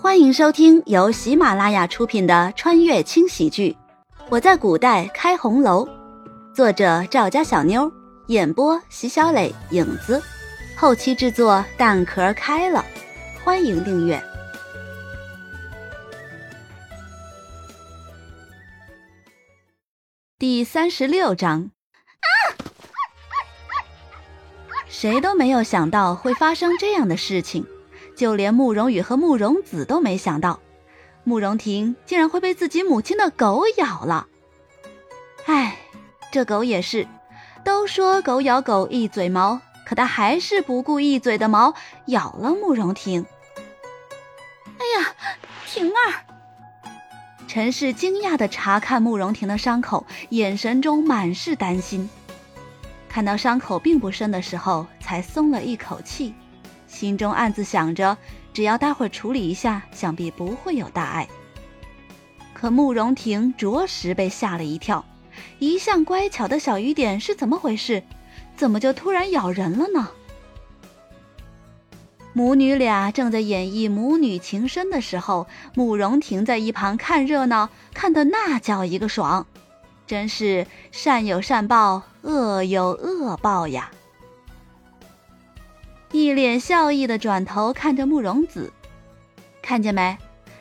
欢迎收听由喜马拉雅出品的穿越轻喜剧《我在古代开红楼》，作者赵家小妞，演播席小磊、影子，后期制作蛋壳开了。欢迎订阅。第三十六章。谁都没有想到会发生这样的事情，就连慕容羽和慕容子都没想到，慕容婷竟然会被自己母亲的狗咬了。唉，这狗也是，都说狗咬狗一嘴毛，可它还是不顾一嘴的毛咬了慕容婷。哎呀，婷儿！陈氏惊讶地查看慕容婷的伤口，眼神中满是担心。看到伤口并不深的时候，才松了一口气，心中暗自想着，只要待会儿处理一下，想必不会有大碍。可慕容婷着实被吓了一跳，一向乖巧的小雨点是怎么回事？怎么就突然咬人了呢？母女俩正在演绎母女情深的时候，慕容婷在一旁看热闹，看得那叫一个爽。真是善有善报，恶有恶报呀！一脸笑意的转头看着慕容子，看见没？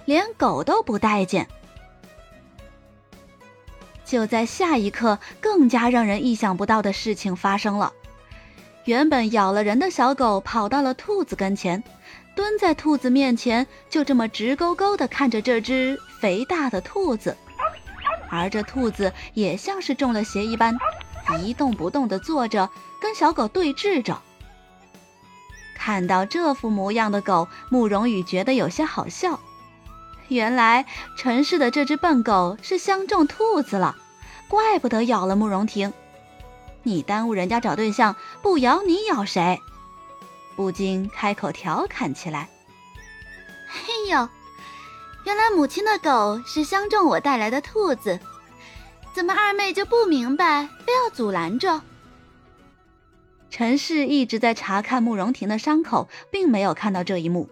连狗都不待见。就在下一刻，更加让人意想不到的事情发生了。原本咬了人的小狗跑到了兔子跟前，蹲在兔子面前，就这么直勾勾的看着这只肥大的兔子。而这兔子也像是中了邪一般，一动不动的坐着，跟小狗对峙着。看到这副模样的狗，慕容羽觉得有些好笑。原来陈氏的这只笨狗是相中兔子了，怪不得咬了慕容婷。你耽误人家找对象，不咬你咬谁？不禁开口调侃起来。嘿呦！原来母亲的狗是相中我带来的兔子，怎么二妹就不明白，非要阻拦着？陈氏一直在查看慕容婷的伤口，并没有看到这一幕。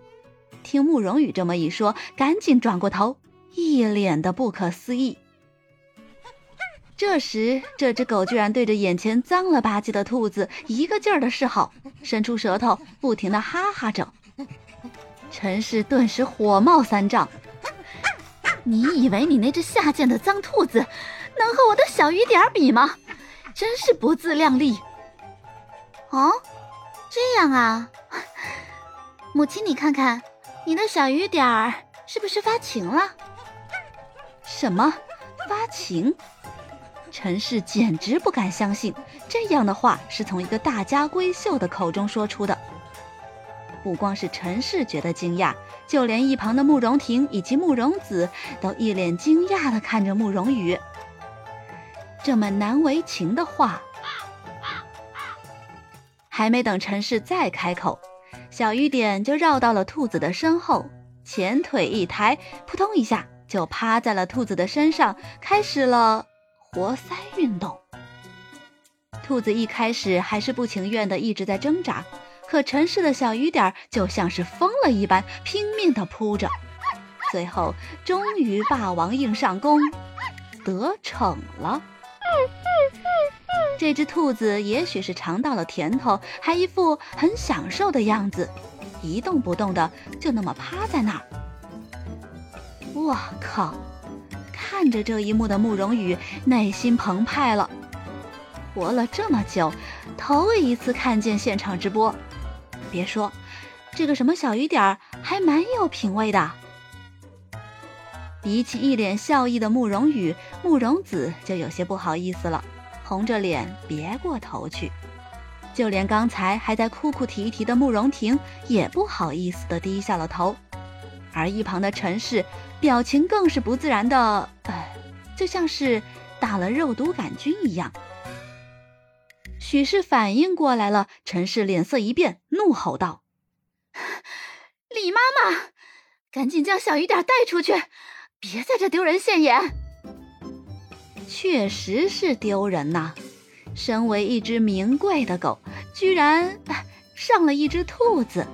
听慕容羽这么一说，赶紧转过头，一脸的不可思议。这时，这只狗居然对着眼前脏了吧唧的兔子一个劲儿的示好，伸出舌头，不停的哈哈着。陈氏顿时火冒三丈。你以为你那只下贱的脏兔子能和我的小雨点比吗？真是不自量力！哦，这样啊，母亲，你看看，你的小雨点儿是不是发情了？什么发情？陈氏简直不敢相信，这样的话是从一个大家闺秀的口中说出的。不光是陈氏觉得惊讶，就连一旁的慕容婷以及慕容子都一脸惊讶地看着慕容羽。这么难为情的话，还没等陈氏再开口，小雨点就绕到了兔子的身后，前腿一抬，扑通一下就趴在了兔子的身上，开始了活塞运动。兔子一开始还是不情愿的，一直在挣扎。可陈氏的小雨点就像是疯了一般，拼命地扑着，最后终于霸王硬上弓，得逞了。这只兔子也许是尝到了甜头，还一副很享受的样子，一动不动的就那么趴在那儿。我靠！看着这一幕的慕容羽内心澎湃了。活了这么久，头一次看见现场直播。别说，这个什么小雨点儿还蛮有品味的。比起一脸笑意的慕容羽，慕容子就有些不好意思了，红着脸别过头去。就连刚才还在哭哭啼啼的慕容婷也不好意思的低下了头，而一旁的陈氏表情更是不自然的，呃，就像是打了肉毒杆菌一样。许是反应过来了，陈氏脸色一变，怒吼道：“李妈妈，赶紧将小雨点带出去，别在这丢人现眼！”确实是丢人呐！身为一只名贵的狗，居然上了一只兔子。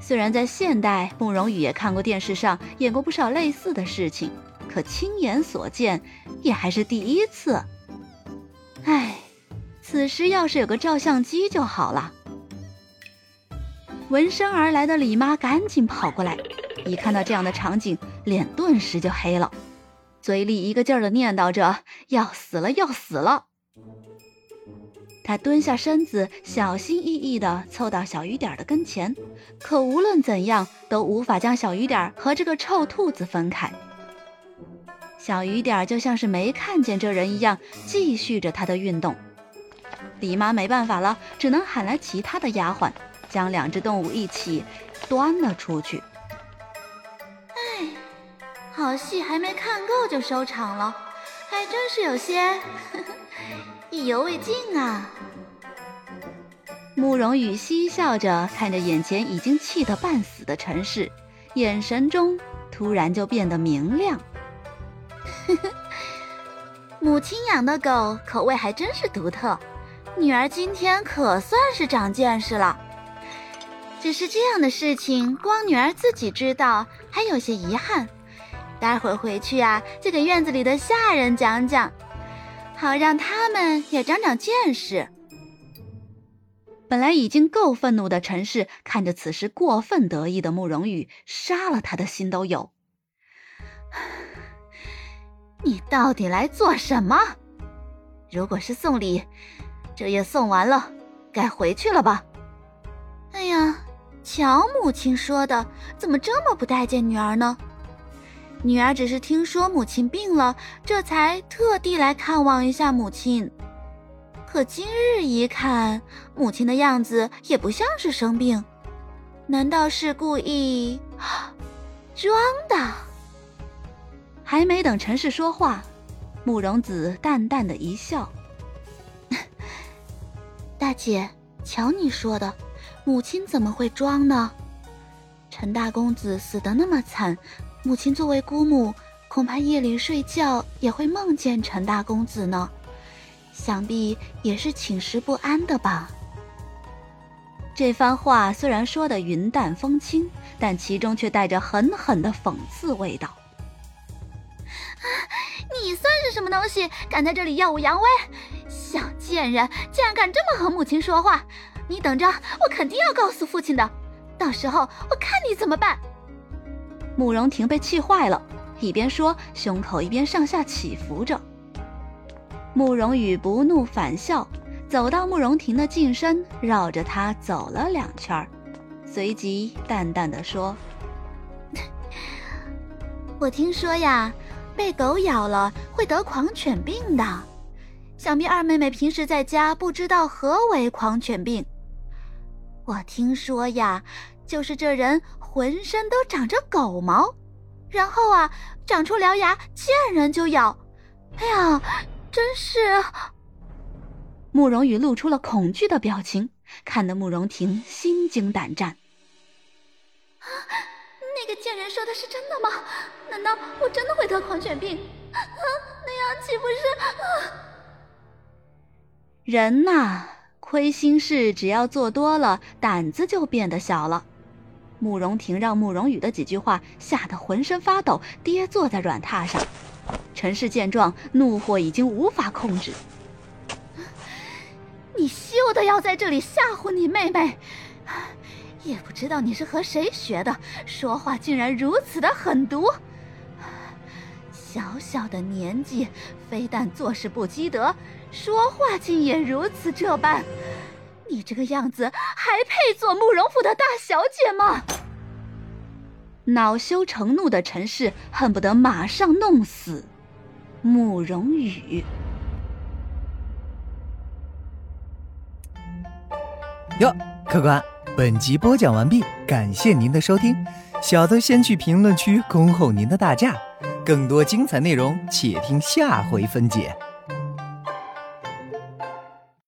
虽然在现代，慕容羽也看过电视上演过不少类似的事情，可亲眼所见也还是第一次。唉，此时要是有个照相机就好了。闻声而来的李妈赶紧跑过来，一看到这样的场景，脸顿时就黑了，嘴里一个劲儿的念叨着：“要死了，要死了。”他蹲下身子，小心翼翼地凑到小雨点的跟前，可无论怎样都无法将小雨点和这个臭兔子分开。小雨点就像是没看见这人一样，继续着他的运动。李妈没办法了，只能喊来其他的丫鬟，将两只动物一起端了出去。唉，好戏还没看够就收场了，还真是有些 意犹未尽啊！慕容羽嬉笑着看着眼前已经气得半死的陈氏，眼神中突然就变得明亮。母亲养的狗口味还真是独特，女儿今天可算是长见识了。只是这样的事情，光女儿自己知道，还有些遗憾。待会儿回去啊，就给院子里的下人讲讲，好让他们也长长见识。本来已经够愤怒的陈氏，看着此时过分得意的慕容羽，杀了他的心都有。你到底来做什么？如果是送礼，这也送完了，该回去了吧？哎呀，乔母亲说的，怎么这么不待见女儿呢？女儿只是听说母亲病了，这才特地来看望一下母亲。可今日一看，母亲的样子也不像是生病，难道是故意装的？还没等陈氏说话，慕容子淡淡的一笑：“大姐，瞧你说的，母亲怎么会装呢？陈大公子死得那么惨，母亲作为姑母，恐怕夜里睡觉也会梦见陈大公子呢。”想必也是寝食不安的吧。这番话虽然说的云淡风轻，但其中却带着狠狠的讽刺味道。你算是什么东西，敢在这里耀武扬威？小贱人，竟然敢这么和母亲说话！你等着，我肯定要告诉父亲的。到时候我看你怎么办。慕容婷被气坏了，一边说，胸口一边上下起伏着。慕容羽不怒反笑，走到慕容婷的近身，绕着她走了两圈，随即淡淡的说：“ 我听说呀，被狗咬了会得狂犬病的。想必二妹妹平时在家不知道何为狂犬病。我听说呀，就是这人浑身都长着狗毛，然后啊，长出獠牙，见人就咬。哎呀！”真是，慕容羽露出了恐惧的表情，看得慕容婷心惊胆战。啊，那个贱人说的是真的吗？难道我真的会得狂犬病？啊，那样岂不是……人呐，亏心事只要做多了，胆子就变得小了。慕容婷让慕容羽的几句话吓得浑身发抖，跌坐在软榻上。陈氏见状，怒火已经无法控制。你休得要在这里吓唬你妹妹！也不知道你是和谁学的，说话竟然如此的狠毒。小小的年纪，非但做事不积德，说话竟也如此这般。你这个样子，还配做慕容府的大小姐吗？恼羞成怒的陈氏恨不得马上弄死。慕容羽。哟，客官，本集播讲完毕，感谢您的收听。小的先去评论区恭候您的大驾，更多精彩内容且听下回分解。